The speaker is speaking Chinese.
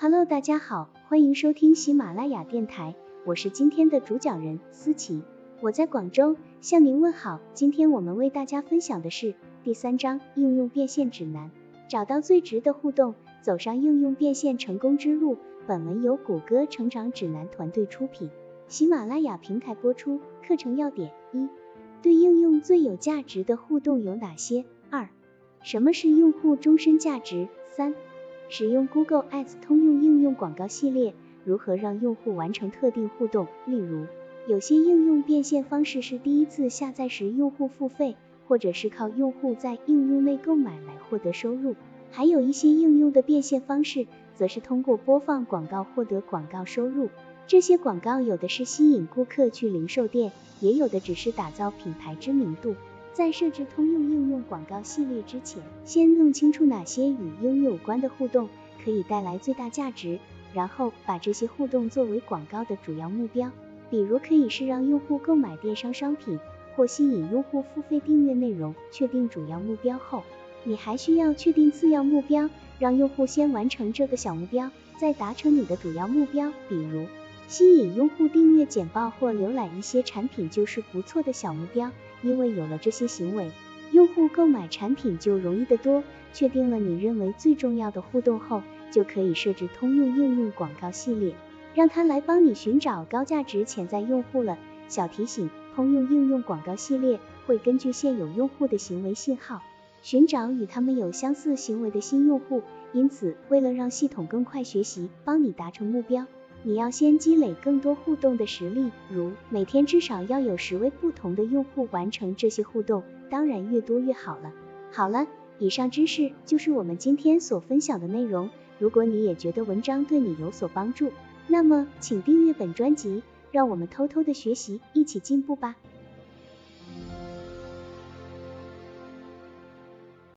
Hello，大家好，欢迎收听喜马拉雅电台，我是今天的主讲人思琪，我在广州向您问好。今天我们为大家分享的是第三章应用变现指南，找到最值的互动，走上应用变现成功之路。本文由谷歌成长指南团队出品，喜马拉雅平台播出。课程要点：一、对应用最有价值的互动有哪些？二、什么是用户终身价值？三、使用 Google Ads 通用应用广告系列，如何让用户完成特定互动？例如，有些应用变现方式是第一次下载时用户付费，或者是靠用户在应用内购买来获得收入。还有一些应用的变现方式，则是通过播放广告获得广告收入。这些广告有的是吸引顾客去零售店，也有的只是打造品牌知名度。在设置通用应用广告系列之前，先弄清楚哪些与应用有关的互动可以带来最大价值，然后把这些互动作为广告的主要目标。比如可以是让用户购买电商商品，或吸引用户付费订阅内容。确定主要目标后，你还需要确定次要目标，让用户先完成这个小目标，再达成你的主要目标。比如吸引用户订阅简报或浏览一些产品就是不错的小目标。因为有了这些行为，用户购买产品就容易得多。确定了你认为最重要的互动后，就可以设置通用应用广告系列，让它来帮你寻找高价值潜在用户了。小提醒：通用应用广告系列会根据现有用户的行为信号，寻找与他们有相似行为的新用户。因此，为了让系统更快学习，帮你达成目标。你要先积累更多互动的实力，如每天至少要有十位不同的用户完成这些互动，当然越多越好了。好了，以上知识就是我们今天所分享的内容。如果你也觉得文章对你有所帮助，那么请订阅本专辑，让我们偷偷的学习，一起进步吧。